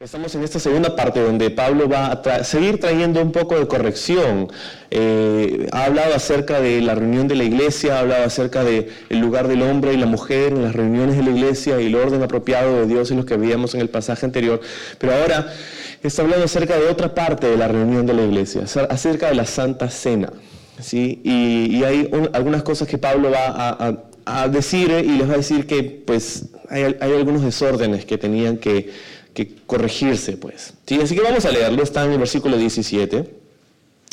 Estamos en esta segunda parte donde Pablo va a seguir trayendo un poco de corrección. Eh, ha hablado acerca de la reunión de la iglesia, ha hablado acerca del lugar del hombre y la mujer en las reuniones de la iglesia y el orden apropiado de Dios en los que veíamos en el pasaje anterior. Pero ahora está hablando acerca de otra parte de la reunión de la iglesia, acerca de la Santa Cena. ¿sí? Y, hay algunas cosas que Pablo va a, decir y les va a decir que pues, hay algunos desórdenes que tenían que que corregirse, pues. ¿Sí? Así que vamos a leerlo, está en el versículo 17.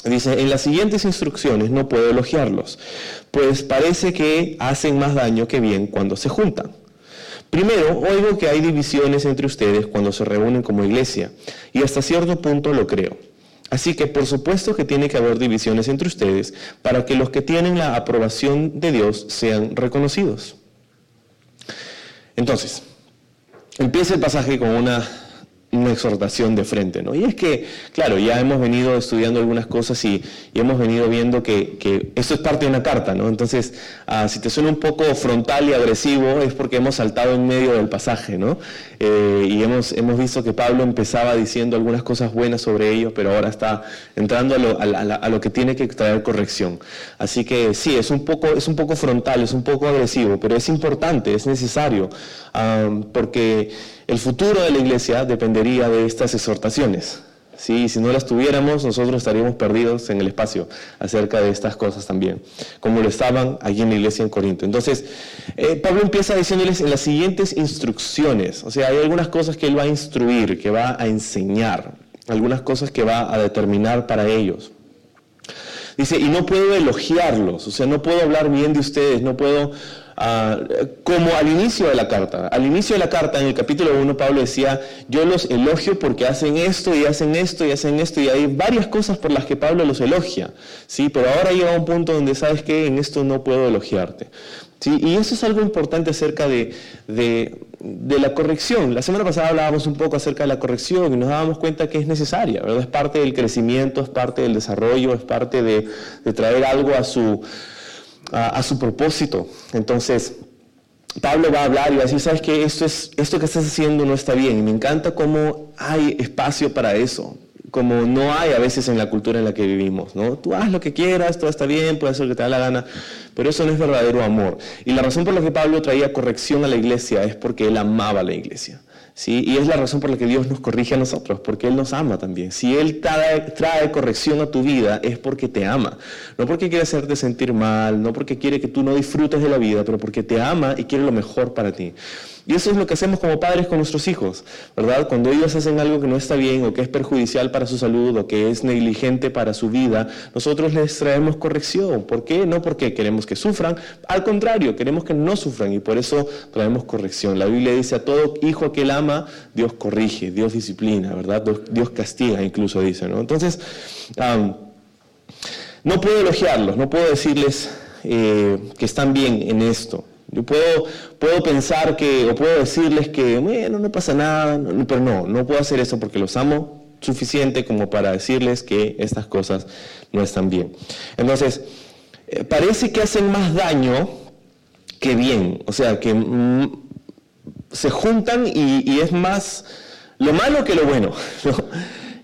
Dice, en las siguientes instrucciones no puedo elogiarlos, pues parece que hacen más daño que bien cuando se juntan. Primero, oigo que hay divisiones entre ustedes cuando se reúnen como iglesia, y hasta cierto punto lo creo. Así que por supuesto que tiene que haber divisiones entre ustedes para que los que tienen la aprobación de Dios sean reconocidos. Entonces, empieza el pasaje con una una exhortación de frente, ¿no? Y es que, claro, ya hemos venido estudiando algunas cosas y, hemos venido viendo que, que, es parte de una carta, ¿no? Entonces, ah, si te suena un poco frontal y agresivo, es porque hemos saltado en medio del pasaje, ¿no? Eh, y hemos, hemos visto que Pablo empezaba diciendo algunas cosas buenas sobre ellos, pero ahora está entrando a lo, a, lo, que tiene que traer corrección. Así que sí, es un, poco, es un poco frontal, es un poco agresivo, pero es importante, es necesario, ah, porque el futuro de la iglesia dependería de estas exhortaciones. ¿Sí? Si no las tuviéramos, nosotros estaríamos perdidos en el espacio acerca de estas cosas también, como lo estaban allí en la iglesia en Corinto. Entonces, eh, Pablo empieza diciéndoles en las siguientes instrucciones, o sea, hay algunas cosas que él va a instruir, que va a enseñar, algunas cosas que va a determinar para ellos. Dice, y no puedo elogiarlos, o sea, no puedo hablar bien de ustedes, no puedo Como al inicio de la carta. Al inicio de la carta, en el capítulo 1, Pablo decía, yo los elogio porque hacen esto y hacen esto y hacen esto, y hay varias cosas por las que Pablo los elogia, ¿sí? Pero ahora llega un punto donde sabes que en esto no puedo elogiarte. ¿sí? Y eso es algo importante acerca de, de, la corrección. La semana pasada hablábamos un poco acerca de la corrección y nos dábamos cuenta que es necesaria, ¿verdad? Es parte del crecimiento, es parte del desarrollo, es parte de traer algo a su a, su propósito. Entonces, Pablo va a hablar y va a decir, sabes que esto, es, esto que estás haciendo no está bien. Y me encanta cómo hay espacio para eso, como no hay a veces en la cultura en la que vivimos. ¿no? Tú haz lo que quieras, todo está bien, puedes hacer lo que te da la gana, pero eso no es verdadero amor. Y la razón por la que Pablo traía corrección a la iglesia es porque él amaba a la iglesia. Y es la razón por la que Dios nos corrige a nosotros, porque Él nos ama también. Si Él trae, corrección a tu vida es porque te ama, no porque quiere hacerte sentir mal, no porque quiere que tú no disfrutes de la vida, pero porque te ama y quiere lo mejor para ti. Y eso es lo que hacemos como padres con nuestros hijos, ¿verdad? Cuando ellos hacen algo que no está bien o que es perjudicial para su salud o que es negligente para su vida, nosotros les traemos corrección. ¿Por qué? No porque queremos que sufran, al contrario, queremos que no sufran y por eso traemos corrección. La Biblia dice a todo hijo que él ama, Dios corrige, Dios disciplina, ¿verdad? Dios castiga incluso dice, ¿no? Entonces, no puedo elogiarlos, no puedo decirles eh, que están bien en esto. Yo puedo, puedo pensar que, o puedo decirles que, bueno, no pasa nada, pero no, no puedo hacer eso porque los amo suficiente como para decirles que estas cosas no están bien. Entonces, eh, parece que hacen más daño que bien, o sea, que mm, se juntan y, es más lo malo que lo bueno.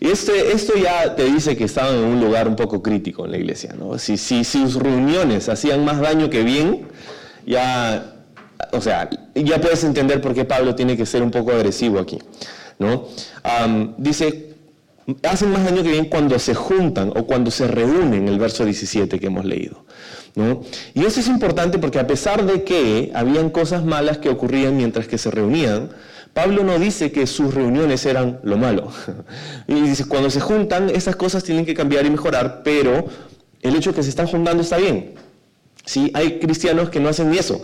Y este, esto ya te dice que estaban en un lugar un poco crítico en la iglesia. ¿no? Si, si sus reuniones hacían más daño que bien, ya, o sea, ya puedes entender por qué Pablo tiene que ser un poco agresivo aquí, ¿no? dice, hacen más daño que bien cuando se juntan o cuando se reúnen, el verso 17 que hemos leído. ¿no? Y eso es importante porque a pesar de que habían cosas malas que ocurrían mientras que se reunían, Pablo no dice que sus reuniones eran lo malo. Y dice, cuando se juntan, esas cosas tienen que cambiar y mejorar, pero el hecho de que se están juntando está bien. Sí, hay cristianos que no hacen ni eso,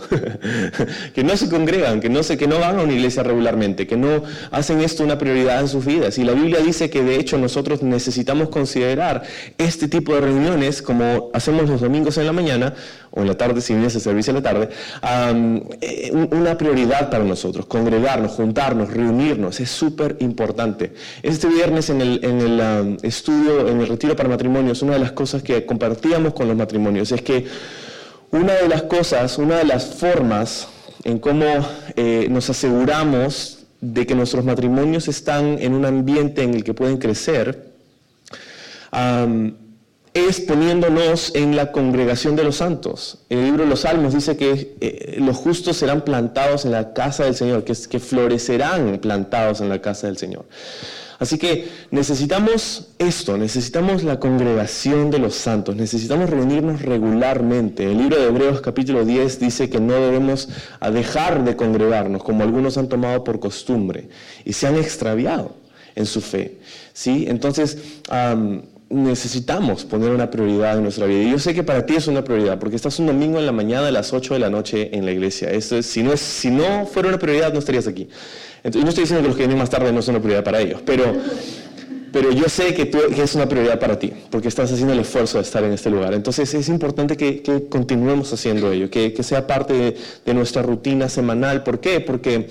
que no se congregan, que no, se, que no van a una iglesia regularmente, que no hacen esto una prioridad en sus vidas. Y la Biblia dice que de hecho nosotros necesitamos considerar este tipo de reuniones, como hacemos los domingos en la mañana, o en la tarde si vienes a servicio en la tarde, eh, una prioridad para nosotros, congregarnos, juntarnos, reunirnos, es súper importante. Este viernes en el, en el estudio, en el retiro para matrimonios, una de las cosas que compartíamos con los matrimonios es que una de las cosas, una de las formas en cómo eh, nos aseguramos de que nuestros matrimonios están en un ambiente en el que pueden crecer, es poniéndonos en la congregación de los santos. El libro de los Salmos dice que eh, los justos serán plantados en la casa del Señor, que, que florecerán plantados en la casa del Señor. Así que necesitamos esto, necesitamos la congregación de los santos, necesitamos reunirnos regularmente. El libro de Hebreos capítulo 10 dice que no debemos dejar de congregarnos, como algunos han tomado por costumbre y se han extraviado en su fe. ¿sí? Entonces, necesitamos poner una prioridad en nuestra vida. Y yo sé que para ti es una prioridad, porque estás un domingo en la mañana a las 8 de la noche en la iglesia. Esto si, no es, si no fuera una prioridad, no estarías aquí. y no estoy diciendo que los que vienen más tarde no son una prioridad para ellos, pero, pero yo sé que, tú, es una prioridad para ti, porque estás haciendo el esfuerzo de estar en este lugar. Entonces es importante que, continuemos haciendo ello, que, sea parte de nuestra rutina semanal. ¿Por qué? Porque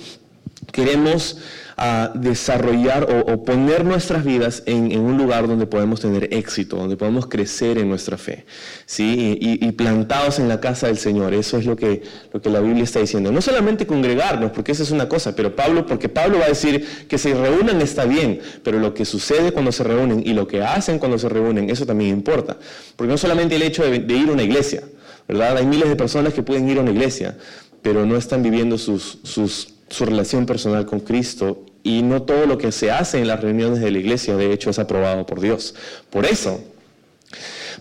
queremos a desarrollar o, poner nuestras vidas en, un lugar donde podemos tener éxito, donde podemos crecer en nuestra fe, ¿sí? Y, plantados en la casa del Señor. Eso es lo que, lo que la Biblia está diciendo. No solamente congregarnos, porque esa es una cosa, pero Pablo, porque Pablo va a decir que se reúnan está bien, pero lo que sucede cuando se reúnen y lo que hacen cuando se reúnen, eso también importa. Porque no solamente el hecho de, de ir a una iglesia, ¿verdad? Hay miles de personas que pueden ir a una iglesia, pero no están viviendo sus, sus su relación personal con Cristo y no todo lo que se hace en las reuniones de la iglesia de hecho es aprobado por Dios. Por eso,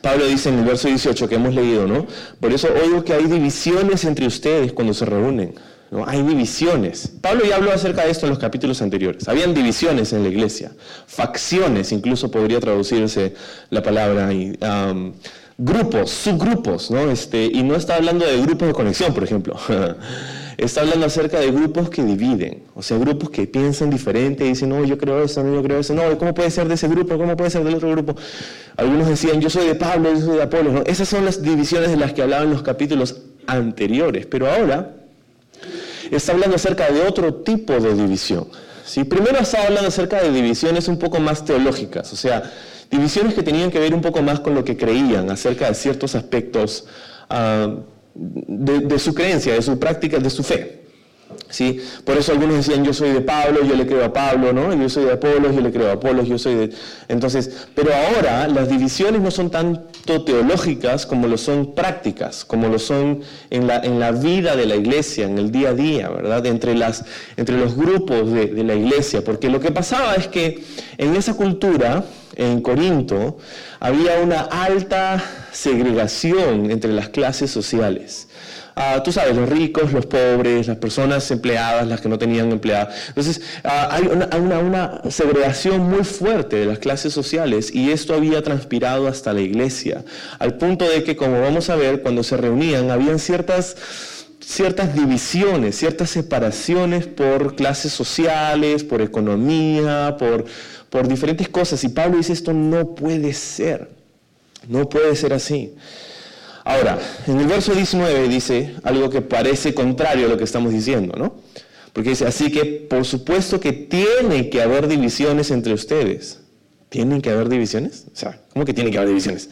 Pablo dice en el verso 18 que hemos leído, ¿no? Por eso oigo que hay divisiones entre ustedes cuando se reúnen. ¿no? Hay divisiones. Pablo ya habló acerca de esto en los capítulos anteriores. Habían divisiones en la iglesia, facciones, incluso podría traducirse la palabra ahí. grupos, subgrupos, ¿no? Este, y no está hablando de grupos de conexión, por ejemplo. está hablando acerca de grupos que dividen, o sea, grupos que piensan diferente y dicen, no, yo creo eso, no, yo creo eso, no, ¿cómo puede ser de ese grupo? ¿Cómo puede ser del otro grupo? Algunos decían, yo soy de Pablo, yo soy de Apolo. Esas son las divisiones de las que hablaban los capítulos anteriores, pero ahora está hablando acerca de otro tipo de división. Primero estaba hablando acerca de divisiones un poco más teológicas, o sea, divisiones que tenían que ver un poco más con lo que creían acerca de ciertos aspectos. Uh, de, su creencia, de su práctica, de su fe. ¿Sí? Por eso algunos decían, yo soy de Pablo, yo le creo a Pablo, ¿no? Yo soy de Apolo, yo le creo a Apolo, yo soy de... Entonces, pero ahora las divisiones no son tanto teológicas como lo son prácticas, como lo son en la, en la vida de la iglesia, en el día a día, ¿verdad? Entre, las, entre los grupos de la iglesia, porque lo que pasaba es que en esa cultura, en Corinto, había una alta segregación entre las clases sociales. Ah, tú sabes, los ricos, los pobres, las personas empleadas, las que no tenían empleadas. Entonces, ah, hay una, una, segregación muy fuerte de las clases sociales y esto había transpirado hasta la iglesia, al punto de que, como vamos a ver, cuando se reunían, habían ciertas ciertas divisiones, ciertas separaciones por clases sociales, por economía, por, por diferentes cosas. Y Pablo dice, esto no puede ser, no puede ser así. Ahora, en el verso 19 dice algo que parece contrario a lo que estamos diciendo, ¿no? Porque dice, así que por supuesto que tiene que haber divisiones entre ustedes. ¿Tienen que haber divisiones? O sea, ¿cómo que tiene que haber divisiones?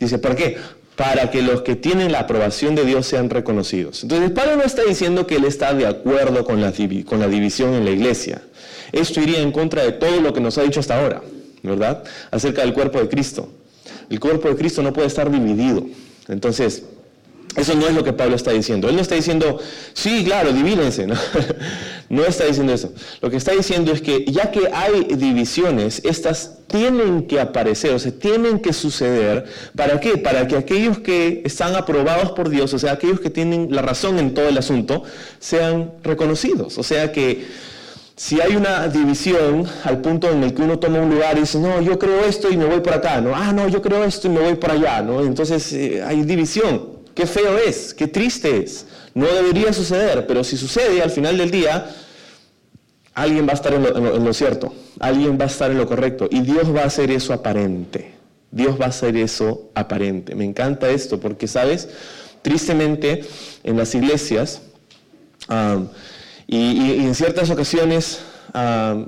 Dice, ¿por qué? Para que los que tienen la aprobación de Dios sean reconocidos. Entonces, Pablo no está diciendo que él está de acuerdo con la, con la división en la iglesia. Esto iría en contra de todo lo que nos ha dicho hasta ahora, ¿verdad? Acerca del cuerpo de Cristo. El cuerpo de Cristo no puede estar dividido. Entonces, eso no es lo que Pablo está diciendo. Él no está diciendo, sí, claro, divídense. No, está diciendo eso. Lo que está diciendo es que ya que hay divisiones, estas tienen que aparecer, o sea, tienen que suceder. ¿Para qué? Para que aquellos que están aprobados por Dios, o sea, aquellos que tienen la razón en todo el asunto, sean reconocidos. O sea que si hay una división al punto en el que uno toma un lugar y dice, no, yo creo esto y me voy por acá, ¿no? Ah, no, yo creo esto y me voy por allá, ¿no? Entonces eh, hay división. Qué feo es, qué triste es. No debería suceder, pero si sucede al final del día, alguien va a estar en lo, cierto, alguien va a estar en lo correcto y Dios va a hacer eso aparente. Dios va a hacer eso aparente. Me encanta esto porque, ¿sabes? Tristemente, en las iglesias y, en ciertas ocasiones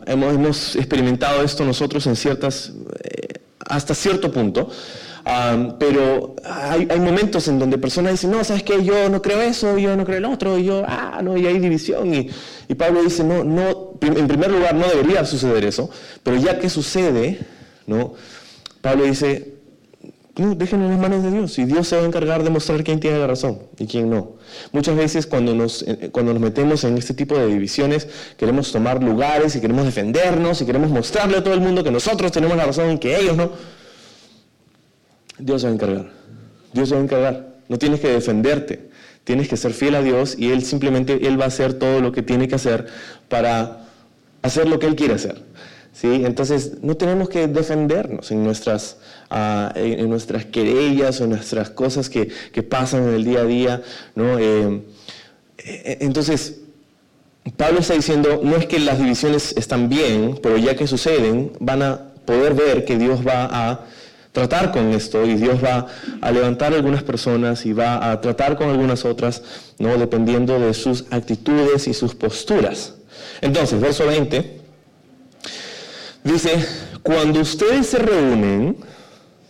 hemos, experimentado esto nosotros en ciertas, eh, hasta cierto punto, pero hay, momentos en donde personas dicen, no, ¿sabes qué? Yo no creo eso, yo no creo el otro, y yo, ah, no, y hay división. Y, y Pablo dice, no, no, en primer lugar no debería suceder eso, pero ya que sucede, ¿no? Pablo dice, no, déjenlo en las manos de Dios y Dios se va a encargar de mostrar quién tiene la razón y quién no. Muchas veces cuando nos, eh, cuando nos metemos en este tipo de divisiones queremos tomar lugares y queremos defendernos y queremos mostrarle a todo el mundo que nosotros tenemos la razón y que ellos no. Dios se va a encargar. Dios se va a encargar. No tienes que defenderte. Tienes que ser fiel a Dios y Él simplemente Él va a hacer todo lo que tiene que hacer para hacer lo que Él quiere hacer. Entonces no tenemos que defendernos en nuestras, uh, en nuestras querellas o en nuestras cosas que, que, pasan en el día a día. ¿no? Eh, eh, entonces, Pablo está diciendo, no es que las divisiones están bien, pero ya que suceden, van a poder ver que Dios va a tratar con esto y Dios va a levantar algunas personas y va a tratar con algunas otras, ¿no? dependiendo de sus actitudes y sus posturas. Entonces, verso 20, dice, cuando ustedes se reúnen,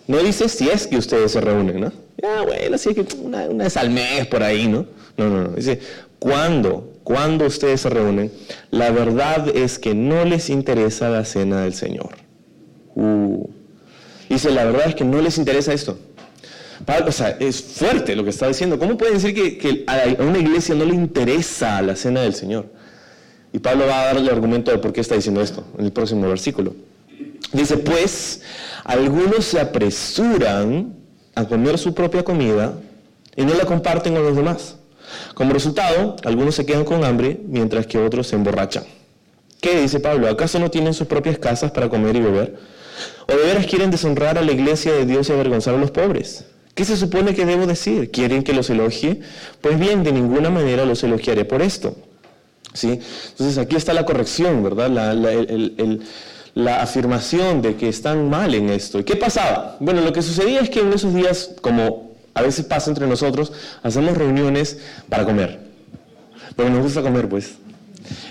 no dice si es que ustedes se reúnen, ¿no? Ah, bueno, si es que una, vez al mes por ahí, ¿no? No, no, no. Dice, cuando, cuando ustedes se reúnen, la verdad es que no les interesa la cena del Señor. Uh. Dice, la verdad es que no les interesa esto. O sea, es fuerte lo que está diciendo. ¿Cómo puede decir que, a una iglesia no le interesa la cena del Señor? Y Pablo va a dar el argumento de por qué está diciendo esto en el próximo versículo. Dice, pues algunos se apresuran a comer su propia comida y no la comparten con los demás. Como resultado, algunos se quedan con hambre mientras que otros se emborrachan. ¿Qué dice Pablo? ¿Acaso no tienen sus propias casas para comer y beber? ¿O de veras quieren deshonrar a la iglesia de Dios y avergonzar a los pobres? ¿Qué se supone que debo decir? ¿Quieren que los elogie? Pues bien, de ninguna manera los elogiaré por esto. ¿Sí? Entonces aquí está la corrección, ¿verdad? La, afirmación de que están mal en esto. ¿Y qué pasaba? Bueno, lo que sucedía es que en esos días, como a veces pasa entre nosotros, hacemos reuniones para comer. Porque nos gusta comer, pues.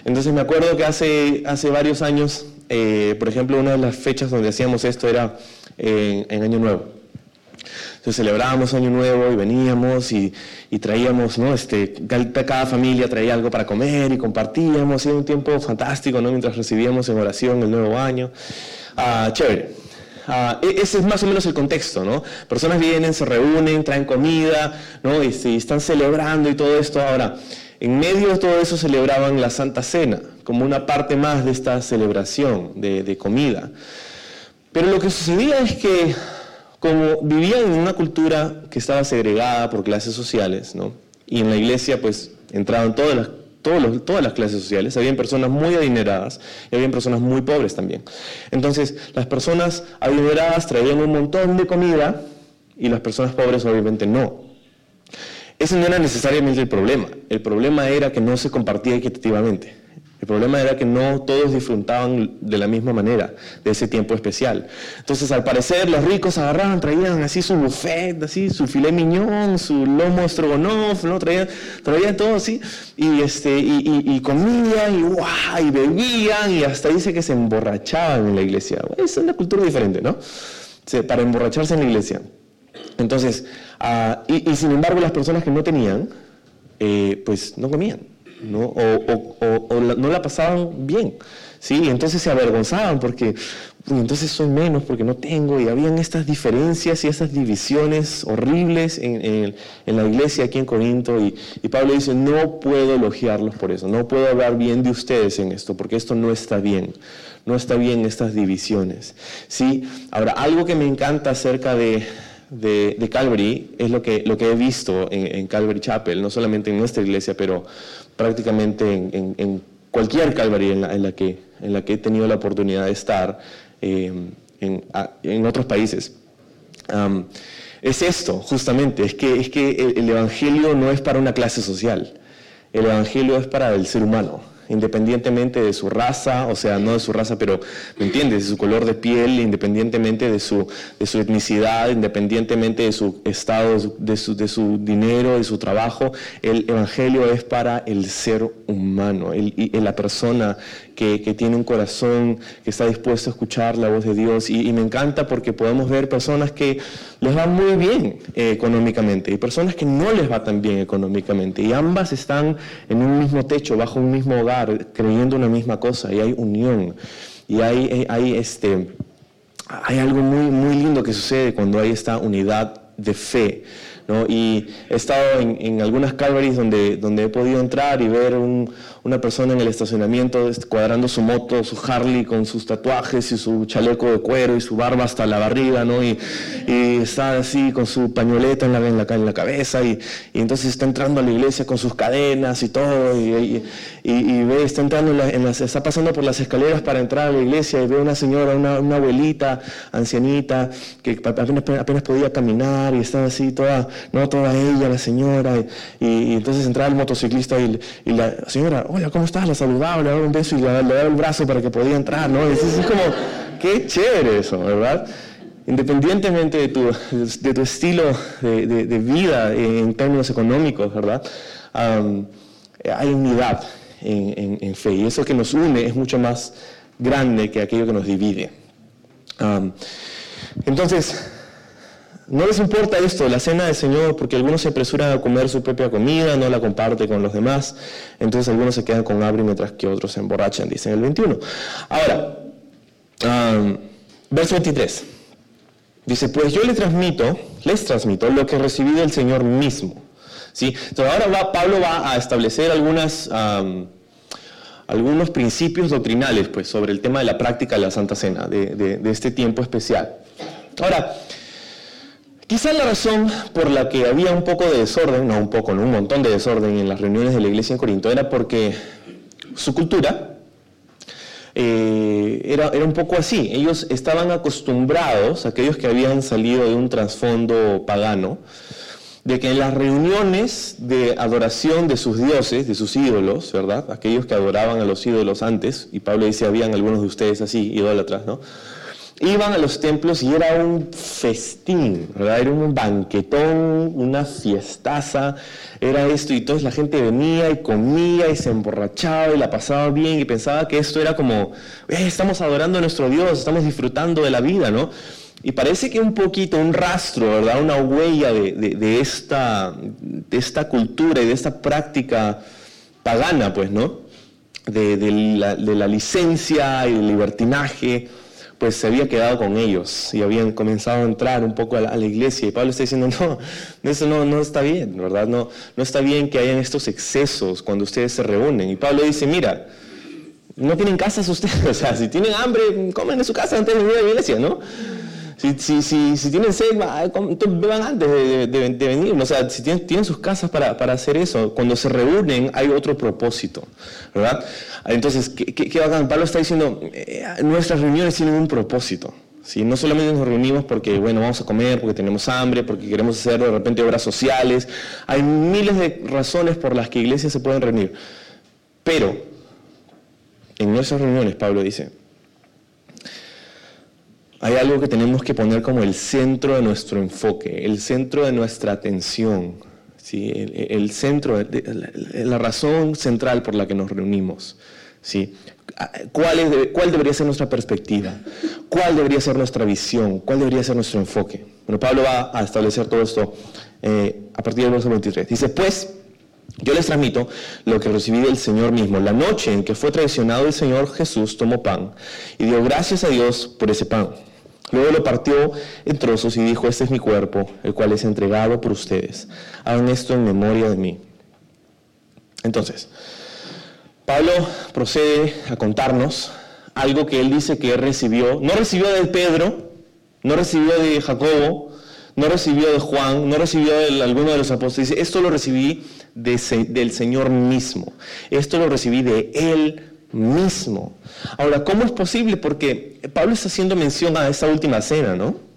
Entonces me acuerdo que hace, hace varios años eh, por ejemplo, una de las fechas donde hacíamos esto era en, Año Nuevo. Entonces celebrábamos Año Nuevo y veníamos y, traíamos, ¿no? Este, cada familia traía algo para comer y compartíamos. Y era un tiempo fantástico, ¿no? Mientras recibíamos en oración el nuevo año. Ah, chévere. Ah, e, ese es más o menos el contexto, ¿no? Personas vienen, se reúnen, traen comida, ¿no? Y, y están celebrando y todo esto. Ahora, en medio de todo eso celebraban la Santa Cena, como una parte más de esta celebración de, comida. Pero lo que sucedía es que, como vivían en una cultura que estaba segregada por clases sociales, ¿no? y en la iglesia pues entraban todas las, todas las clases sociales, habían personas muy adineradas y habían personas muy pobres también. Entonces, las personas adineradas traían un montón de comida y las personas pobres obviamente no. Ese no era necesariamente el problema. El problema era que no se compartía equitativamente. El problema era que no todos disfrutaban de la misma manera de ese tiempo especial. Entonces, al parecer, los ricos agarraban, traían así su buffet, así su filet mignon, su lomo strogonoff, ¿no? traían, traían todo así, y, este, y, comían, y, y bebían, y hasta dice que se emborrachaban en la iglesia. Es una cultura diferente, ¿no? para emborracharse en la iglesia. Entonces, ah, y, sin embargo las personas que no tenían, eh, pues no comían, ¿no? O, no la pasaban bien, ¿sí? Y entonces se avergonzaban porque, entonces soy menos porque no tengo, y habían estas diferencias y estas divisiones horribles en, la iglesia aquí en Corinto, y, y Pablo dice, no puedo elogiarlos por eso, no puedo hablar bien de ustedes en esto, porque esto no está bien no está bien estas divisiones. ¿sí? Ahora, algo que me encanta acerca de, de, Calvary es lo que, lo que he visto en, Calvary Chapel, no solamente en nuestra iglesia, pero prácticamente en, cualquier Calvary en la, que, en la que he tenido la oportunidad de estar eh, en, otros países. es esto, justamente, es que, es que el Evangelio no es para una clase social, el Evangelio es para el ser humano independientemente de su raza, o sea, no de su raza, pero, ¿me entiendes?, de su color de piel, independientemente de su, de su etnicidad, independientemente de su estado, de su, de su dinero, de su trabajo. El Evangelio es para el ser humano, el, la persona que, tiene un corazón, que está dispuesto a escuchar la voz de Dios. Y, me encanta porque podemos ver personas que les va muy bien eh, económicamente y personas que no les va tan bien económicamente. Y ambas están en un mismo techo, bajo un mismo hogar, creyendo una misma cosa. Y hay unión. Y hay, eh, hay, este, hay algo muy, muy lindo que sucede cuando hay esta unidad de fe. Y he estado en, en algunas Calvaries donde, donde he podido entrar y ver un, una persona en el estacionamiento cuadrando su moto, su Harley con sus tatuajes y su chaleco de cuero y su barba hasta la barriga, ¿no? Y, está así con su pañoleta en la, en la, en la cabeza y, entonces está entrando a la iglesia con sus cadenas y todo y, ve, está entrando en, las, está pasando por las escaleras para entrar a la iglesia y ve una señora, una, una abuelita, ancianita, que apenas, apenas, podía caminar y está así toda, no toda ella, la señora, y, entonces entra el motociclista y, la señora, hola, ¿cómo estás? La saludaba, le daba un beso y le, daba el brazo para que podía entrar, ¿no? Es, es como, qué chévere eso, ¿verdad? Independientemente de tu, de tu estilo de, de, vida en términos económicos, ¿verdad? hay unidad en, en, fe y eso que nos une es mucho más grande que aquello que nos divide. entonces, no les importa esto, la cena del Señor, porque algunos se apresuran a comer su propia comida, no la comparte con los demás, entonces algunos se quedan con hambre mientras que otros se emborrachan, dice el 21. Ahora, verso 23. Dice, pues yo les transmito, les transmito lo que recibí del Señor mismo. ¿Sí? Entonces ahora va, Pablo va a establecer algunos principios doctrinales pues, sobre el tema de la práctica de la Santa Cena, de, de este tiempo especial. Ahora, Quizá la razón por la que había un poco de desorden, no un poco, no un montón de desorden en las reuniones de la iglesia en Corinto, era porque su cultura eh, era, era, un poco así. Ellos estaban acostumbrados, aquellos que habían salido de un trasfondo pagano, de que en las reuniones de adoración de sus dioses, de sus ídolos, ¿verdad? Aquellos que adoraban a los ídolos antes, y Pablo dice, habían algunos de ustedes así, idólatras, ¿no? Iban a los templos y era un festín. Era un banquetón, una fiestaza, era esto y entonces la gente venía y comía y se emborrachaba y la pasaba bien y pensaba que esto era como, eh, estamos adorando a nuestro Dios, estamos disfrutando de la vida, ¿no? Y parece que un poquito, un rastro, ¿verdad? Una huella de, esta, de esta cultura y de esta práctica pagana, pues, ¿no? De, la, de la licencia y el libertinaje pues se había quedado con ellos y habían comenzado a entrar un poco a la, iglesia. Y Pablo está diciendo, no, eso no, no está bien, ¿verdad? No, no está bien que hayan estos excesos cuando ustedes se reúnen. Y Pablo dice, mira, no tienen casas ustedes, o sea, si tienen hambre, comen en su casa antes de venir a la iglesia, ¿no? Si, si, si, si tienen sed, beban antes de, de, venir. O sea, si tienen, tienen sus casas para, para, hacer eso, cuando se reúnen hay otro propósito, ¿verdad? Entonces, ¿qué, qué, qué Pablo está diciendo, eh, nuestras reuniones tienen un propósito. ¿sí? No solamente nos reunimos porque, bueno, vamos a comer, porque tenemos hambre, porque queremos hacer de repente obras sociales. Hay miles de razones por las que iglesias se pueden reunir. Pero, en nuestras reuniones, Pablo dice, hay algo que tenemos que poner como el centro de nuestro enfoque, el centro de nuestra atención, ¿sí? el, centro, la, razón central por la que nos reunimos. ¿sí? ¿Cuál, es, ¿Cuál debería ser nuestra perspectiva? ¿Cuál debería ser nuestra visión? ¿Cuál debería ser nuestro enfoque? Bueno, Pablo va a establecer todo esto eh, a partir del verso 23. Dice, pues, yo les transmito lo que recibí del Señor mismo. La noche en que fue traicionado el Señor Jesús tomó pan y dio gracias a Dios por ese pan. Luego lo partió en trozos y dijo, este es mi cuerpo, el cual es entregado por ustedes. Hagan esto en memoria de mí. Entonces, Pablo procede a contarnos algo que él dice que recibió. No recibió de Pedro, no recibió de Jacobo, no recibió de Juan, no recibió de alguno de los apóstoles. Dice, esto lo recibí del Señor mismo. Esto lo recibí de Él mismo. Ahora, ¿cómo es posible? Porque Pablo está haciendo mención a esa última cena, ¿no?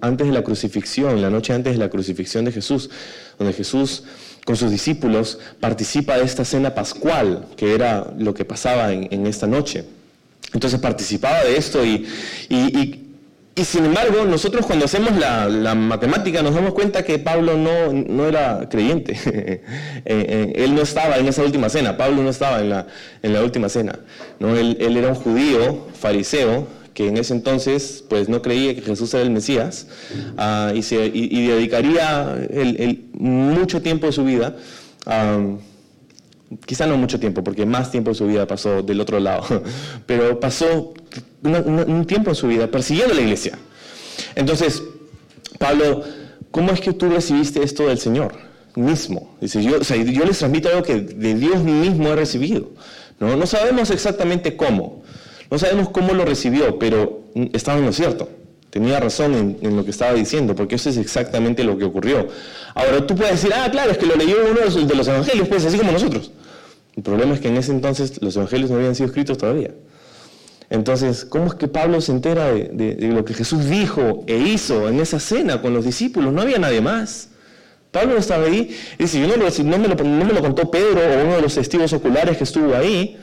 antes de la crucifixión, la noche antes de la crucifixión de Jesús, donde Jesús con sus discípulos participa de esta cena pascual, que era lo que pasaba en, esta noche. Entonces participaba de esto y, y, sin embargo nosotros cuando hacemos la, matemática nos damos cuenta que Pablo no, no era creyente. Eh, eh, él no estaba en esa última cena, Pablo no estaba en la, en la última cena. ¿no? Él, él era un judío, fariseo, que en ese entonces pues no creía que Jesús era el Mesías ah, y, se, dedicaría el, mucho tiempo de su vida, quizá no mucho tiempo, porque más tiempo de su vida pasó del otro lado, pero pasó un tiempo en su vida persiguiendo la iglesia. Entonces, Pablo, ¿cómo es que tú recibiste esto del Señor mismo? Dice, yo, yo les transmito algo que de Dios mismo he recibido. No, no sabemos exactamente cómo, no sabemos cómo lo recibió, pero estaba en lo cierto. Tenía razón en, lo que estaba diciendo, porque eso es exactamente lo que ocurrió. Ahora tú puedes decir, ah, claro, es que lo leyó uno de los, evangelios, pues así como nosotros. El problema es que en ese entonces los evangelios no habían sido escritos todavía. Entonces, ¿cómo es que Pablo se entera de, lo que Jesús dijo e hizo en esa cena con los discípulos? No había nadie más. Pablo no estaba ahí. Y dice, yo no, no, me lo, no me lo contó Pedro o uno de los testigos oculares que estuvo ahí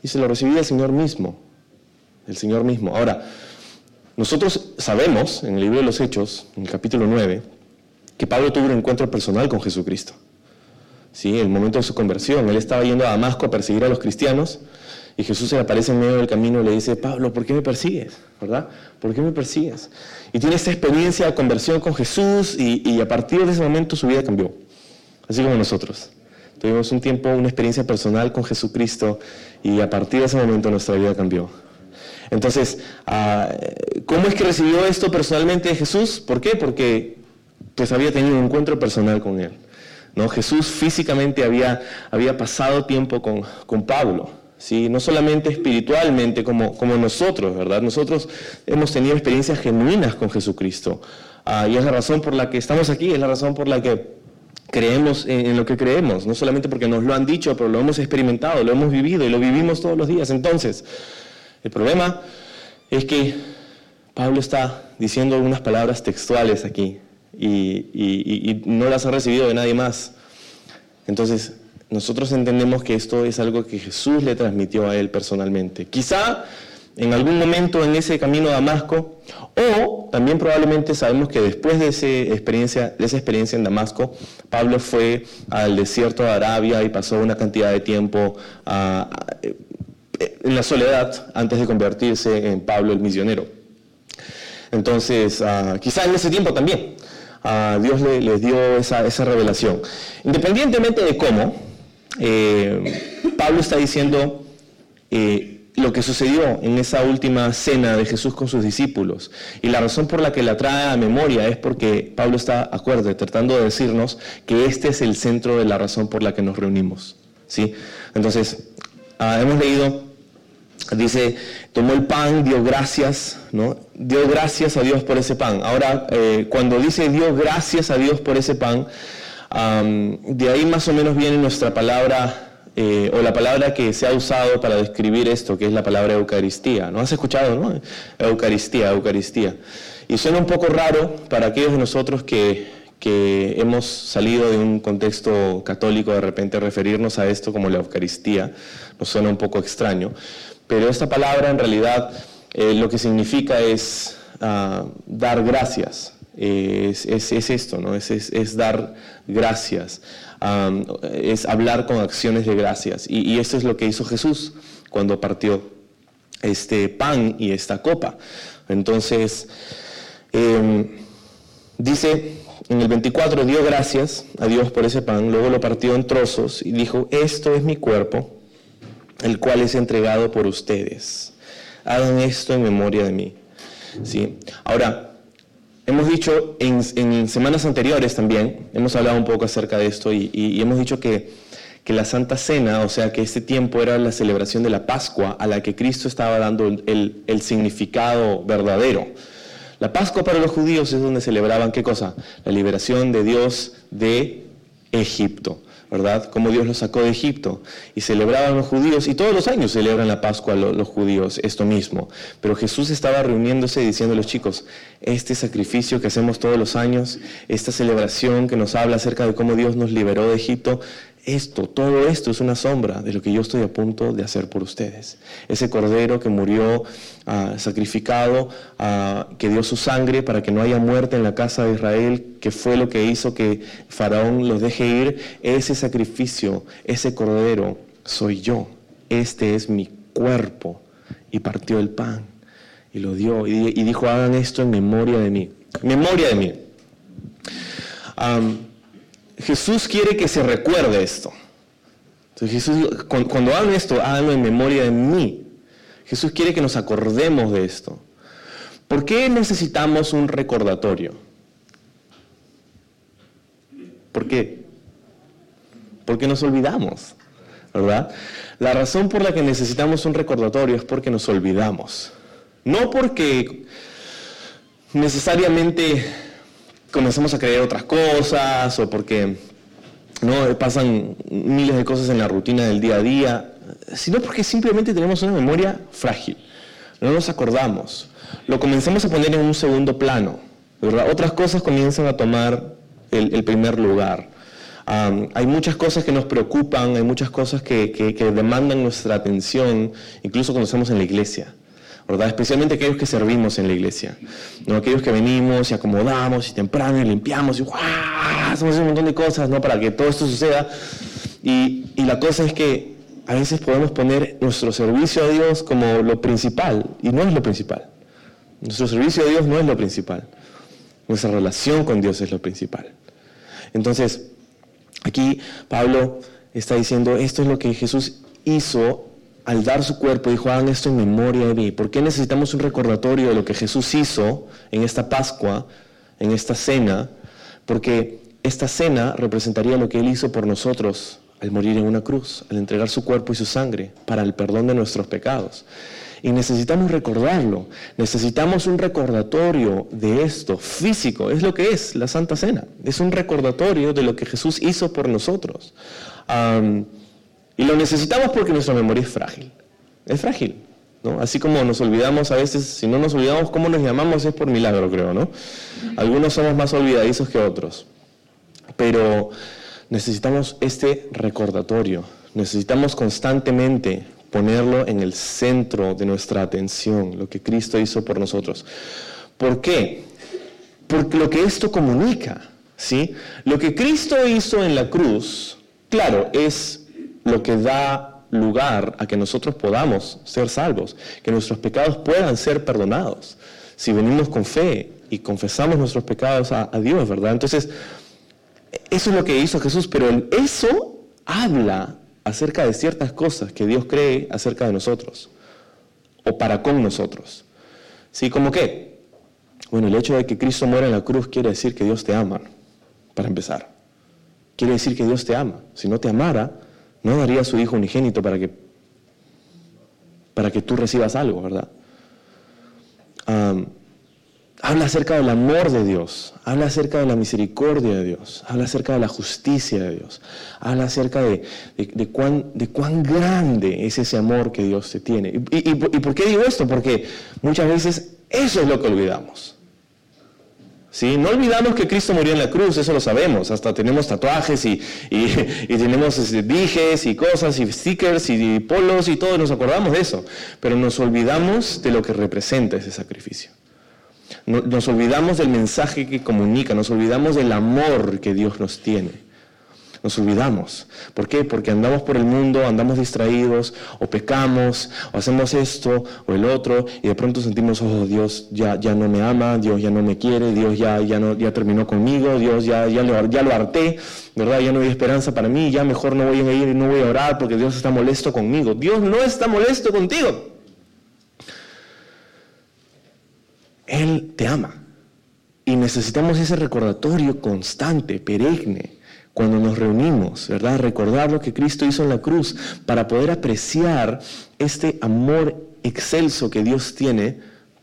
y se lo recibía el Señor mismo. El Señor mismo. Ahora, nosotros sabemos en el libro de los Hechos, en el capítulo 9, que Pablo tuvo un encuentro personal con Jesucristo. ¿Sí? El momento de su conversión. Él estaba yendo a Damasco a perseguir a los cristianos y Jesús se le aparece en medio del camino y le dice, Pablo, ¿por qué me persigues? ¿Verdad? ¿Por qué me persigues? Y tiene esta experiencia de conversión con Jesús y a partir de ese momento su vida cambió. Así como nosotros. Tuvimos un tiempo, una experiencia personal con Jesucristo y a partir de ese momento nuestra vida cambió. Entonces, ah, ¿cómo es que recibió esto personalmente de Jesús? ¿Por qué? Porque pues había tenido un encuentro personal con él. ¿no? Jesús físicamente había, había pasado tiempo con, con Pablo. ¿sí? No solamente espiritualmente como, como nosotros, ¿verdad? Nosotros hemos tenido experiencias genuinas con Jesucristo. Ah, y es la razón por la que estamos aquí, es la razón por la que creemos en, lo que creemos, no solamente porque nos lo han dicho, pero lo hemos experimentado, lo hemos vivido y lo vivimos todos los días. Entonces, el problema es que Pablo está diciendo algunas palabras textuales aquí y, no las ha recibido de nadie más. Entonces, nosotros entendemos que esto es algo que Jesús le transmitió a él personalmente. Quizá en algún momento en ese camino a Damasco, o también probablemente sabemos que después de, experiencia, de esa experiencia en Damasco, Pablo fue al desierto de Arabia y pasó una cantidad de tiempo en la soledad antes de convertirse en Pablo el misionero. Entonces, ah, quizá en ese tiempo también ah, Dios le, les dio esa, revelación. Independientemente de cómo, eh, Pablo está diciendo, eh, lo que sucedió en esa última cena de Jesús con sus discípulos. Y la razón por la que la trae a memoria es porque Pablo está, acuerdo, tratando de decirnos que este es el centro de la razón por la que nos reunimos. ¿sí? Entonces, ah, hemos leído, dice, tomó el pan, dio gracias, ¿no? Dio gracias a Dios por ese pan. Ahora, eh, cuando dice dio gracias a Dios por ese pan, de ahí más o menos viene nuestra palabra eh, o la palabra que se ha usado para describir esto, que es la palabra Eucaristía. ¿No has escuchado, no? Eucaristía, Eucaristía. Y suena un poco raro para aquellos de nosotros que, que hemos salido de un contexto católico, de repente referirnos a esto como la Eucaristía, nos suena un poco extraño. Pero esta palabra en realidad eh, lo que significa es ah, dar gracias. es, es, esto, ¿no? Es, es, dar gracias es hablar con acciones de gracias. Y, eso es lo que hizo Jesús cuando partió este pan y esta copa. Entonces, em, dice en el 24, dio gracias a Dios por ese pan, luego lo partió en trozos y dijo, esto es mi cuerpo, el cual es entregado por ustedes. Hagan esto en memoria de mí. ¿Sí? Ahora, Hemos dicho en, semanas anteriores también, hemos hablado un poco acerca de esto y, hemos dicho que, la Santa Cena, o sea que este tiempo era la celebración de la Pascua a la que Cristo estaba dando el, el significado verdadero. La Pascua para los judíos es donde celebraban qué cosa? La liberación de Dios de Egipto. ¿Verdad? Como Dios los sacó de Egipto. Y celebraban los judíos, y todos los años celebran la Pascua los, los judíos, esto mismo. Pero Jesús estaba reuniéndose y diciendo a los chicos, este sacrificio que hacemos todos los años, esta celebración que nos habla acerca de cómo Dios nos liberó de Egipto, esto, todo esto es una sombra de lo que yo estoy a punto de hacer por ustedes. Ese cordero que murió ah, sacrificado, ah, que dio su sangre para que no haya muerte en la casa de Israel, que fue lo que hizo que Faraón los deje ir, ese sacrificio, ese cordero, soy yo. Este es mi cuerpo. Y partió el pan y lo dio y, dijo, hagan esto en memoria de mí. Memoria de mí. Jesús quiere que se recuerde esto. Entonces Jesús, cuando hablo esto, háganlo en memoria de mí. Jesús quiere que nos acordemos de esto. ¿Por qué necesitamos un recordatorio? ¿Por qué? Porque nos olvidamos, ¿verdad? La razón por la que necesitamos un recordatorio es porque nos olvidamos. No porque necesariamente comenzamos a creer otras cosas o porque no pasan miles de cosas en la rutina del día a día, sino porque simplemente tenemos una memoria frágil. No nos acordamos. Lo comenzamos a poner en un segundo plano. ¿verdad? Otras cosas comienzan a tomar el, primer lugar. hay muchas cosas que nos preocupan, hay muchas cosas que, que demandan nuestra atención, incluso cuando estamos en la iglesia. Especialmente aquellos que servimos en la iglesia, ¿no? Aquellos que venimos y acomodamos y temprano y limpiamos y hacemos un montón de cosas, ¿no? Para que todo esto suceda. Y, y la cosa es que a veces podemos poner nuestro servicio a Dios como lo principal y no es lo principal. Nuestro servicio a Dios no es lo principal. Nuestra relación con Dios es lo principal. Entonces, aquí Pablo está diciendo, esto es lo que Jesús hizo al dar su cuerpo, dijo, hagan esto en memoria de mí. ¿Por qué necesitamos un recordatorio de lo que Jesús hizo en esta Pascua, en esta cena? Porque esta cena representaría lo que Él hizo por nosotros al morir en una cruz, al entregar su cuerpo y su sangre para el perdón de nuestros pecados. Y necesitamos recordarlo, necesitamos un recordatorio de esto, físico, es lo que es la Santa Cena, es un recordatorio de lo que Jesús hizo por nosotros. Y lo necesitamos porque nuestra memoria es frágil. Es frágil. ¿no? Así como nos olvidamos a veces, si no nos olvidamos cómo nos llamamos, es por milagro, creo. ¿no? Algunos somos más olvidadizos que otros. Pero necesitamos este recordatorio. Necesitamos constantemente ponerlo en el centro de nuestra atención, lo que Cristo hizo por nosotros. ¿Por qué? Porque lo que esto comunica, ¿sí? Lo que Cristo hizo en la cruz, claro, es lo que da lugar a que nosotros podamos ser salvos, que nuestros pecados puedan ser perdonados. Si venimos con fe y confesamos nuestros pecados a, Dios, ¿verdad? Entonces, eso es lo que hizo Jesús, pero eso habla acerca de ciertas cosas que Dios cree acerca de nosotros o para con nosotros. ¿Sí? ¿Cómo qué? Bueno, el hecho de que Cristo muera en la cruz quiere decir que Dios te ama, para empezar. Quiere decir que Dios te ama. Si no te amara, no daría a su Hijo unigénito para que, para que tú recibas algo, ¿verdad? habla acerca del amor de Dios, habla acerca de la misericordia de Dios, habla acerca de la justicia de Dios, habla acerca de, de, cuán, de cuán, grande es ese amor que Dios te tiene. ¿Y, y por qué digo esto? Porque muchas veces eso es lo que olvidamos. ¿Sí? No olvidamos que Cristo murió en la cruz, eso lo sabemos, hasta tenemos tatuajes y, tenemos este, dijes y cosas y stickers y polos y todo, nos acordamos de eso, pero nos olvidamos de lo que representa ese sacrificio. Nos olvidamos del mensaje que comunica, nos olvidamos del amor que Dios nos tiene nos olvidamos. ¿Por qué? Porque andamos por el mundo, andamos distraídos, o pecamos, o hacemos esto o el otro, y de pronto sentimos, oh, Dios ya, ya no me ama, Dios ya no me quiere, Dios ya, ya, no, ya terminó conmigo, Dios ya, ya, lo, ya lo harté, ¿verdad? Ya no hay esperanza para mí, ya mejor no voy a ir y no voy a orar porque Dios está molesto conmigo. Dios no está molesto contigo. Él te ama. Y necesitamos ese recordatorio constante, perenne, cuando nos reunimos, ¿verdad? Recordar lo que Cristo hizo en la cruz para poder apreciar este amor excelso que Dios tiene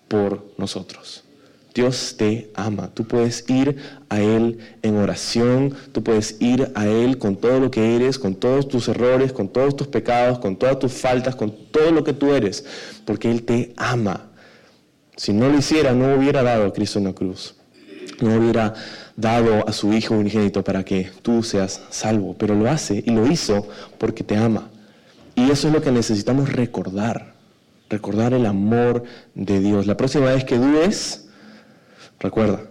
por nosotros. Dios te ama. Tú puedes ir a Él en oración, tú puedes ir a Él con todo lo que eres, con todos tus errores, con todos tus pecados, con todas tus faltas, con todo lo que tú eres, porque Él te ama. Si no lo hiciera, no hubiera dado a Cristo en la cruz. No hubiera dado a su Hijo unigénito para que tú seas salvo, pero lo hace y lo hizo porque te ama. Y eso es lo que necesitamos recordar, recordar el amor de Dios. La próxima vez que dudes, recuerda,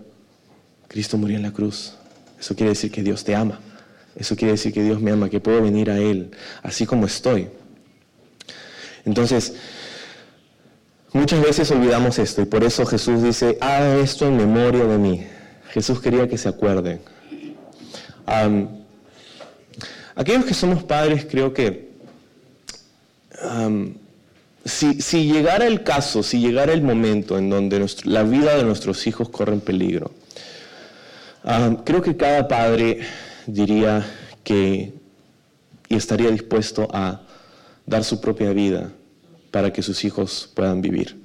Cristo murió en la cruz. Eso quiere decir que Dios te ama. Eso quiere decir que Dios me ama, que puedo venir a Él así como estoy. Entonces, muchas veces olvidamos esto y por eso Jesús dice, haga esto en memoria de mí. Jesús quería que se acuerden. aquellos que somos padres, creo que si, llegara el caso, si llegara el momento en donde la vida de nuestros hijos corre en peligro, creo que cada padre diría que y estaría dispuesto a dar su propia vida para que sus hijos puedan vivir.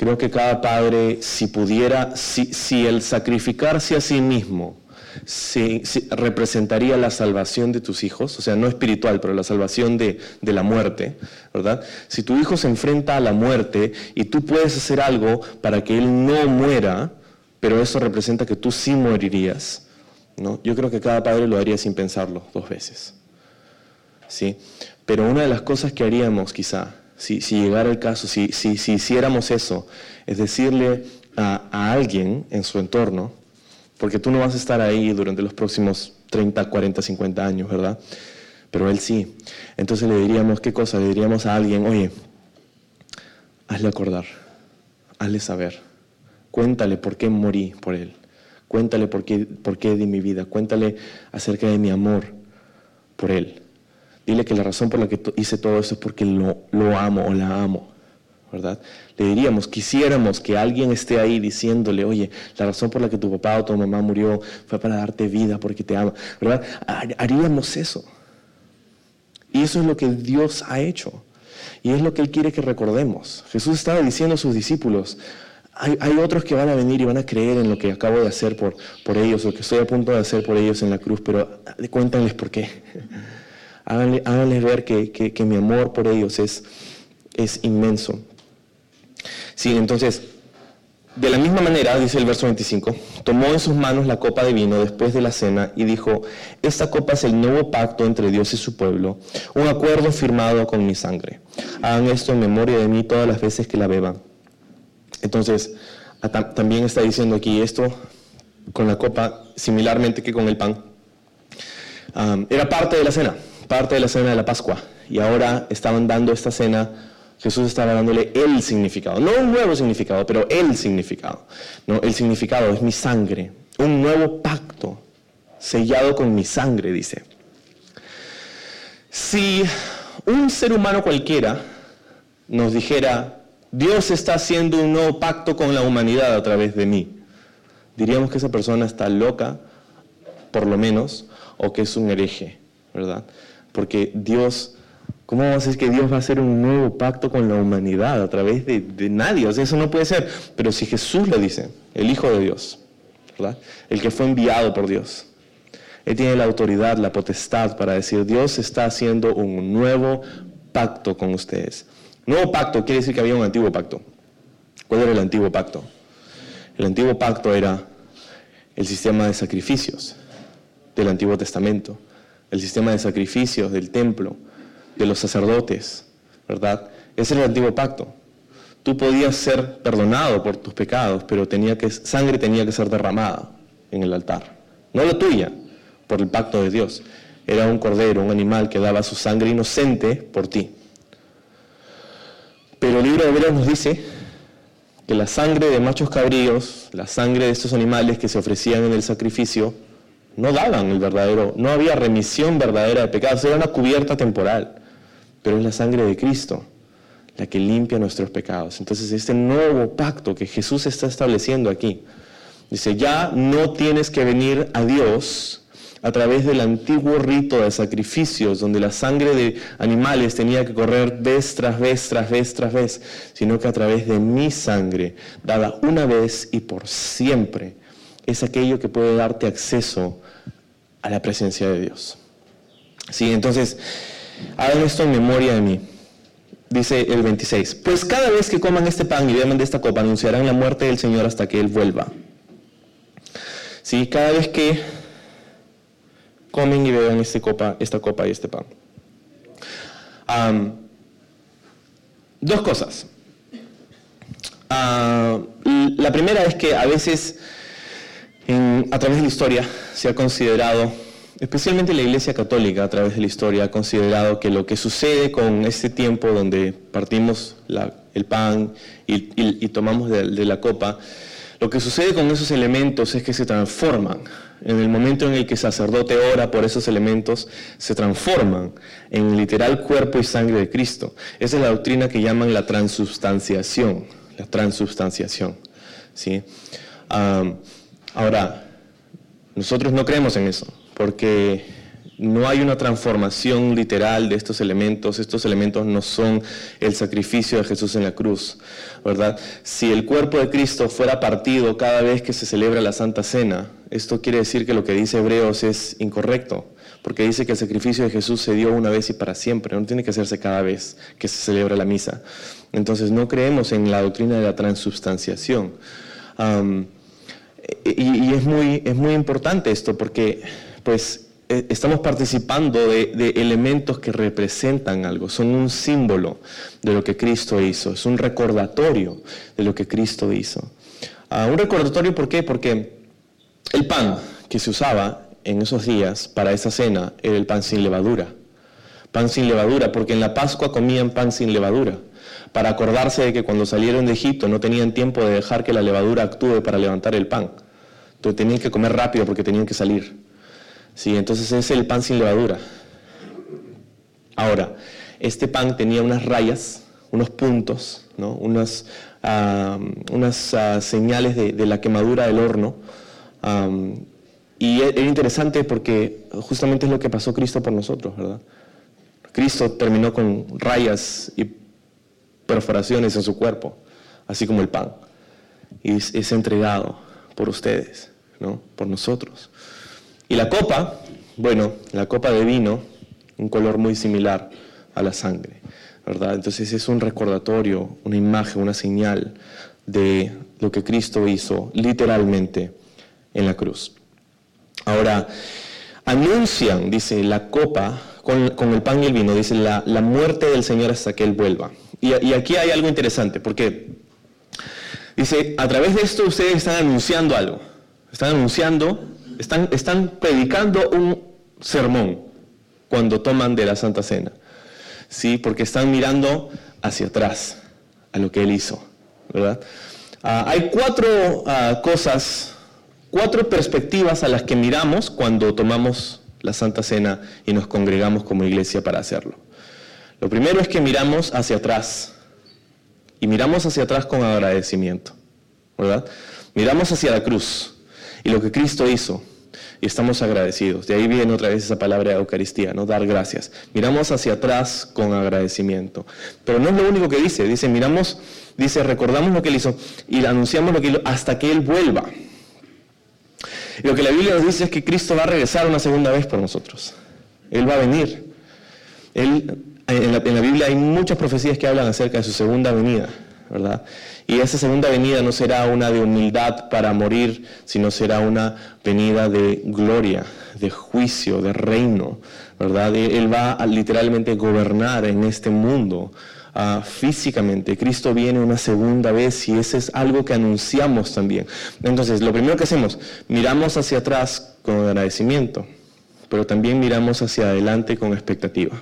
Creo que cada padre, si pudiera, si, el sacrificarse a sí mismo si, representaría la salvación de tus hijos, o sea, no espiritual, pero la salvación de, de, la muerte, ¿verdad? Si tu hijo se enfrenta a la muerte y tú puedes hacer algo para que él no muera, pero eso representa que tú sí morirías, ¿no? Yo creo que cada padre lo haría sin pensarlo dos veces, ¿sí? Pero una de las cosas que haríamos quizá si, llegara el caso, si, si, hiciéramos eso, es decirle a, a, alguien en su entorno, porque tú no vas a estar ahí durante los próximos 30, 40, 50 años, ¿verdad? Pero él sí. Entonces le diríamos, ¿qué cosa? Le diríamos a alguien, oye, hazle acordar, hazle saber, cuéntale por qué morí por él, cuéntale por qué, por qué di mi vida, cuéntale acerca de mi amor por él. Dile que la razón por la que hice todo eso es porque lo, amo o la amo. ¿verdad? Le diríamos, quisiéramos que alguien esté ahí diciéndole, oye, la razón por la que tu papá o tu mamá murió fue para darte vida porque te ama, ¿verdad? Haríamos eso. Y eso es lo que Dios ha hecho. Y es lo que Él quiere que recordemos. Jesús estaba diciendo a sus discípulos, hay, otros que van a venir y van a creer en lo que acabo de hacer por, por ellos, o que estoy a punto de hacer por ellos en la cruz, pero cuéntanles por qué. Háganles ver que, mi amor por ellos es, es inmenso. Sí, entonces, de la misma manera, dice el verso 25, tomó en sus manos la copa de vino después de la cena y dijo, esta copa es el nuevo pacto entre Dios y su pueblo, un acuerdo firmado con mi sangre. Hagan esto en memoria de mí todas las veces que la beban. Entonces, también está diciendo aquí esto con la copa, similarmente que con el pan. era parte de la cena parte de la cena de la Pascua. Y ahora estaban dando esta cena, Jesús estaba dándole el significado, no un nuevo significado, pero el significado. ¿no? El significado es mi sangre, un nuevo pacto sellado con mi sangre, dice. Si un ser humano cualquiera nos dijera, Dios está haciendo un nuevo pacto con la humanidad a través de mí, diríamos que esa persona está loca, por lo menos, o que es un hereje, ¿verdad? Porque Dios, ¿cómo vamos a decir que Dios va a hacer un nuevo pacto con la humanidad a través de, nadie? O sea, eso no puede ser. Pero si Jesús lo dice, el Hijo de Dios, ¿verdad? El que fue enviado por Dios. Él tiene la autoridad, la potestad para decir, Dios está haciendo un nuevo pacto con ustedes. Nuevo pacto quiere decir que había un antiguo pacto. ¿Cuál era el antiguo pacto? El antiguo pacto era el sistema de sacrificios del Antiguo Testamento el sistema de sacrificios del templo, de los sacerdotes, ¿verdad? Ese era el antiguo pacto. Tú podías ser perdonado por tus pecados, pero sangre tenía que ser derramada en el altar. No la tuya, por el pacto de Dios. Era un cordero, un animal que daba su sangre inocente por ti. Pero el libro de Hebreos nos dice que la sangre de machos cabríos, la sangre de estos animales que se ofrecían en el sacrificio, no daban el verdadero, no había remisión verdadera de pecados, era una cubierta temporal, pero es la sangre de Cristo la que limpia nuestros pecados. Entonces, este nuevo pacto que Jesús está estableciendo aquí, dice, ya no tienes que venir a Dios a través del antiguo rito de sacrificios, donde la sangre de animales tenía que correr vez tras vez, tras vez, tras vez, sino que a través de mi sangre, dada una vez y por siempre, es aquello que puede darte acceso a la presencia de Dios. Sí, entonces, hagan esto en memoria de mí. Dice el 26, pues cada vez que coman este pan y beban de esta copa, anunciarán la muerte del Señor hasta que Él vuelva. Sí, cada vez que comen y beban este copa, esta copa y este pan. dos cosas. Ah, la primera es que a veces a través de la historia se ha considerado, especialmente la Iglesia Católica a través de la historia, ha considerado que lo que sucede con este tiempo donde partimos el pan y, tomamos de, la copa, lo que sucede con esos elementos es que se transforman. En el momento en el que el sacerdote ora por esos elementos, se transforman en literal cuerpo y sangre de Cristo. Esa es la doctrina que llaman la transubstanciación. La transubstanciación. ¿sí? Ahora, nosotros no creemos en eso, porque no hay una transformación literal de estos elementos, estos elementos no son el sacrificio de Jesús en la cruz, ¿verdad? Si el cuerpo de Cristo fuera partido cada vez que se celebra la Santa Cena, esto quiere decir que lo que dice Hebreos es incorrecto, porque dice que el sacrificio de Jesús se dio una vez y para siempre, no tiene que hacerse cada vez que se celebra la misa. Entonces no creemos en la doctrina de la transubstanciación. Y, es, muy, es muy importante esto porque pues e, estamos participando de, elementos que representan algo, son un símbolo de lo que Cristo hizo, es un recordatorio de lo que Cristo hizo. Ah, un recordatorio, ¿por qué? Porque el pan que se usaba en esos días para esa cena era el pan sin levadura. Pan sin levadura, porque en la Pascua comían pan sin levadura para acordarse de que cuando salieron de Egipto no tenían tiempo de dejar que la levadura actúe para levantar el pan. Entonces tenían que comer rápido porque tenían que salir. Sí, entonces es el pan sin levadura. Ahora, este pan tenía unas rayas, unos puntos, ¿no? unas, unas ah, señales de, la quemadura del horno. y era interesante porque justamente es lo que pasó Cristo por nosotros, ¿verdad? Cristo terminó con rayas y perforaciones en su cuerpo, así como el pan. Y es, entregado por ustedes, ¿no? por nosotros. Y la copa, bueno, la copa de vino, un color muy similar a la sangre, ¿verdad? Entonces es un recordatorio, una imagen, una señal de lo que Cristo hizo literalmente en la cruz. Ahora, anuncian, dice, la copa con, el pan y el vino, dice, la, la muerte del Señor hasta que Él vuelva. Y, aquí hay algo interesante, porque dice, a través de esto ustedes están anunciando algo, están anunciando, están, predicando un sermón cuando toman de la Santa Cena, ¿sí? Porque están mirando hacia atrás a lo que Él hizo, ¿verdad? Ah, hay cuatro ah, cosas, cuatro perspectivas a las que miramos cuando tomamos la Santa Cena y nos congregamos como iglesia para hacerlo. Lo primero es que miramos hacia atrás y miramos hacia atrás con agradecimiento, ¿verdad? Miramos hacia la cruz y lo que Cristo hizo y estamos agradecidos. De ahí viene otra vez esa palabra de Eucaristía, ¿no? Dar gracias. Miramos hacia atrás con agradecimiento. Pero no es lo único que dice, dice, miramos, dice, recordamos lo que Él hizo y anunciamos lo que hizo hasta que Él vuelva. Y lo que la Biblia nos dice es que Cristo va a regresar una segunda vez por nosotros. Él va a venir. Él en la, Biblia hay muchas profecías que hablan acerca de su segunda venida, ¿verdad? Y esa segunda venida no será una de humildad para morir, sino será una venida de gloria, de juicio, de reino, ¿verdad? Él va a literalmente gobernar en este mundo ah, físicamente. Cristo viene una segunda vez y ese es algo que anunciamos también. Entonces, lo primero que hacemos, miramos hacia atrás con agradecimiento, pero también miramos hacia adelante con expectativa.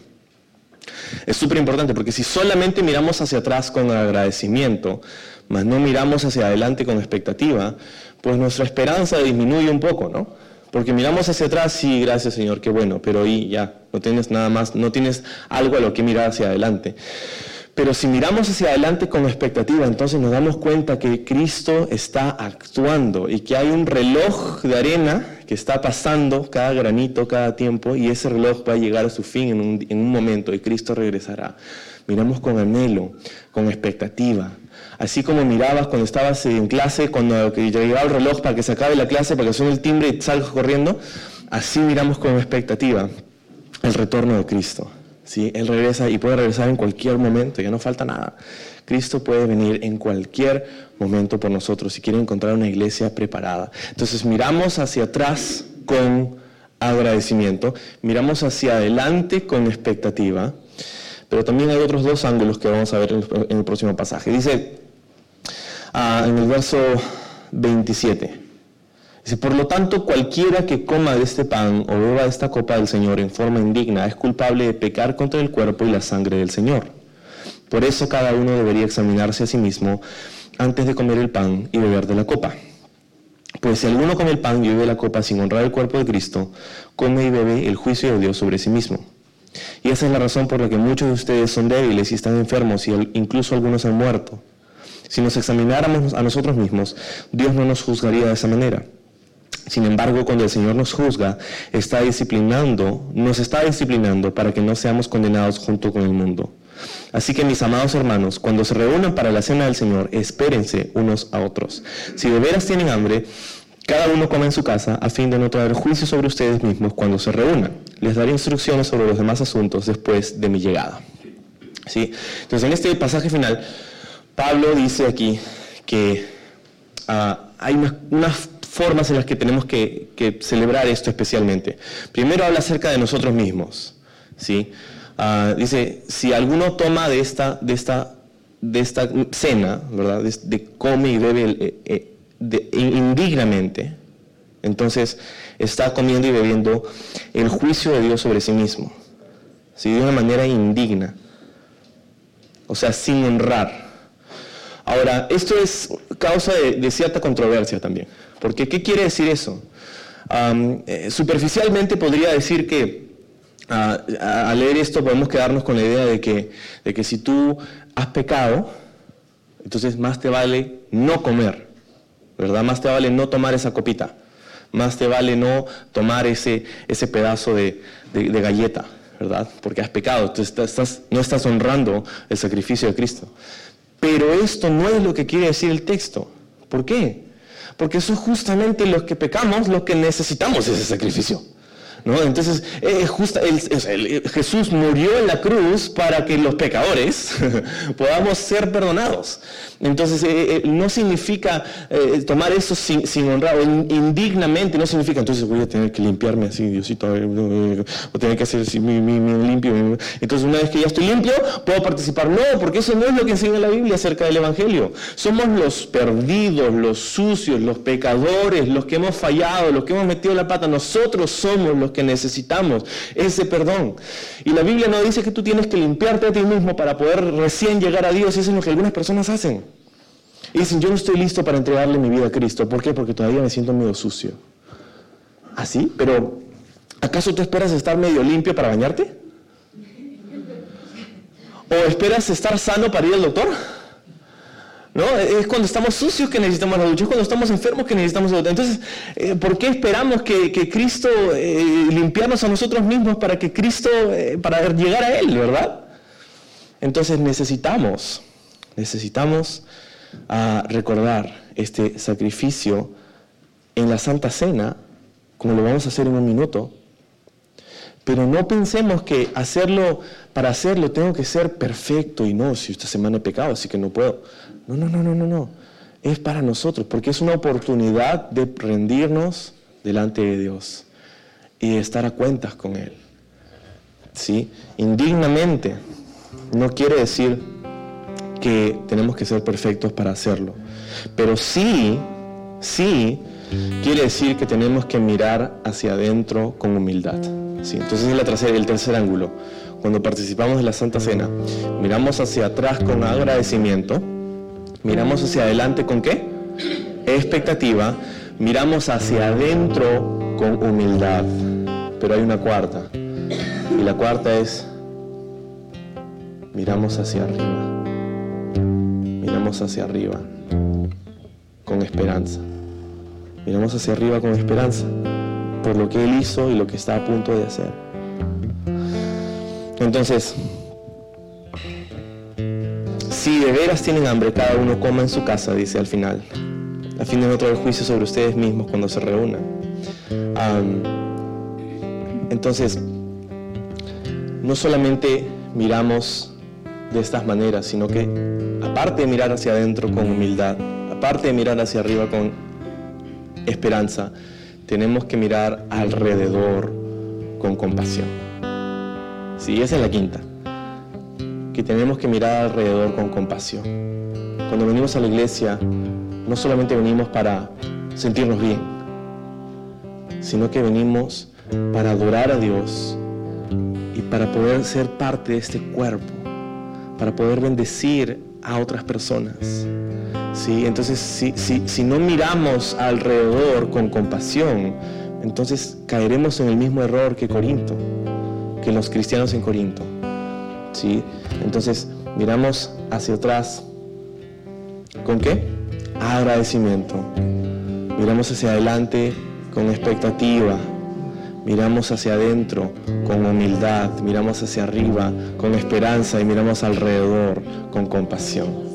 Es súper importante porque si solamente miramos hacia atrás con agradecimiento, mas no miramos hacia adelante con expectativa, pues nuestra esperanza disminuye un poco, ¿no? Porque miramos hacia atrás, sí, gracias Señor, qué bueno, pero ahí ya, no tienes nada más, no tienes algo a lo que mirar hacia adelante. Pero si miramos hacia adelante con expectativa, entonces nos damos cuenta que Cristo está actuando y que hay un reloj de arena que está pasando cada granito, cada tiempo, y ese reloj va a llegar a su fin en un, en un momento y Cristo regresará. Miramos con anhelo, con expectativa. Así como mirabas cuando estabas en clase, cuando llegaba el reloj para que se acabe la clase, para que suene el timbre y salgas corriendo, así miramos con expectativa el retorno de Cristo. ¿Sí? Él regresa y puede regresar en cualquier momento, ya no falta nada. Cristo puede venir en cualquier momento por nosotros si quiere encontrar una iglesia preparada. Entonces miramos hacia atrás con agradecimiento, miramos hacia adelante con expectativa, pero también hay otros dos ángulos que vamos a ver en el próximo pasaje. Dice ah, en el verso 27. Dice, por lo tanto, cualquiera que coma de este pan o beba de esta copa del Señor en forma indigna es culpable de pecar contra el cuerpo y la sangre del Señor. Por eso cada uno debería examinarse a sí mismo antes de comer el pan y beber de la copa. Pues si alguno come el pan y bebe la copa sin honrar el cuerpo de Cristo, come y bebe el juicio de Dios sobre sí mismo. Y esa es la razón por la que muchos de ustedes son débiles y están enfermos y incluso algunos han muerto. Si nos examináramos a nosotros mismos, Dios no nos juzgaría de esa manera. Sin embargo, cuando el Señor nos juzga, está disciplinando, nos está disciplinando para que no seamos condenados junto con el mundo. Así que mis amados hermanos, cuando se reúnan para la cena del Señor, espérense unos a otros. Si de veras tienen hambre, cada uno come en su casa a fin de no traer juicio sobre ustedes mismos cuando se reúnan. Les daré instrucciones sobre los demás asuntos después de mi llegada. ¿Sí? Entonces, en este pasaje final, Pablo dice aquí que ah, hay unas formas en las que tenemos que, celebrar esto especialmente. Primero habla acerca de nosotros mismos. ¿sí? Ah, dice, si alguno toma de esta, de esta, de esta cena, ¿verdad? De, come y bebe eh, eh, indignamente, entonces está comiendo y bebiendo el juicio de Dios sobre sí mismo, ¿sí? de una manera indigna, o sea, sin honrar. Ahora, esto es causa de cierta controversia también. Porque, ¿qué quiere decir eso? Eh, superficialmente podría decir que al leer esto podemos quedarnos con la idea de que, de que si tú has pecado, entonces más te vale no comer, ¿verdad? Más te vale no tomar esa copita, más te vale no tomar ese, ese pedazo de, galleta, ¿verdad? Porque has pecado, entonces no estás honrando el sacrificio de Cristo. Pero esto no es lo que quiere decir el texto. ¿Por qué? Porque son justamente los que pecamos los que necesitamos ese sacrificio. Entonces, eh, Jesús murió en la cruz para que los pecadores podamos ser perdonados. Entonces, eh, eh, no significa tomar eso sin, honrar, o indignamente, no significa, entonces voy a tener que limpiarme así, Diosito, voy a tener que hacer así, mi, limpio. Entonces, una vez que ya estoy limpio, puedo participar. No, porque eso no es lo que enseña la Biblia acerca del Evangelio. Somos los perdidos, los sucios, los pecadores, los que hemos fallado, los que hemos metido la pata. Nosotros somos los que necesitamos ese perdón. Y la Biblia no dice que tú tienes que limpiarte a ti mismo para poder recién llegar a Dios. Eso es lo que algunas personas hacen. Y dicen, yo no estoy listo para entregarle mi vida a Cristo. ¿Por qué? Porque todavía me siento medio sucio. ¿Así? ¿Ah, Pero, ¿acaso tú esperas estar medio limpio para bañarte? ¿O esperas estar sano para ir al doctor? Es cuando estamos sucios que necesitamos la ducha, es cuando estamos enfermos que necesitamos la ducha. Entonces, eh, ¿por qué esperamos que, Cristo eh, limpiarnos a nosotros mismos para que Cristo, eh, para llegar a Él, verdad? Entonces necesitamos, necesitamos ah, recordar este sacrificio en la Santa Cena, como lo vamos a hacer en un minuto, pero no pensemos que hacerlo, para hacerlo tengo que ser perfecto y no, si esta semana he pecado, así que no puedo. No, no, no, no, no, no. Es para nosotros, porque es una oportunidad de rendirnos delante de Dios y de estar a cuentas con Él. ¿Sí? Indignamente no quiere decir que tenemos que ser perfectos para hacerlo, pero sí, sí quiere decir que tenemos que mirar hacia adentro con humildad. ¿Sí? Entonces es el tercer ángulo. Cuando participamos de la Santa Cena, miramos hacia atrás con agradecimiento Miramos hacia adelante con qué? Expectativa. Miramos hacia adentro con humildad. Pero hay una cuarta. Y la cuarta es miramos hacia arriba. Miramos hacia arriba con esperanza. Miramos hacia arriba con esperanza por lo que Él hizo y lo que está a punto de hacer. Entonces, si de veras tienen hambre, cada uno coma en su casa, dice al final. A fin de no traer juicio sobre ustedes mismos cuando se reúnan. entonces, no solamente miramos de estas maneras, sino que aparte de mirar hacia adentro con humildad, aparte de mirar hacia arriba con esperanza, tenemos que mirar alrededor con compasión. Sí, esa es la quinta. Que tenemos que mirar alrededor con compasión. Cuando venimos a la iglesia, no solamente venimos para sentirnos bien, sino que venimos para adorar a Dios y para poder ser parte de este cuerpo, para poder bendecir a otras personas. ¿Sí? Entonces, si, si no miramos alrededor con compasión, entonces caeremos en el mismo error que Corinto, que los cristianos en Corinto. ¿Sí? Entonces, miramos hacia atrás. ¿Con qué? Agradecimiento. Miramos hacia adelante con expectativa, miramos hacia adentro con humildad, miramos hacia arriba con esperanza y miramos alrededor con compasión.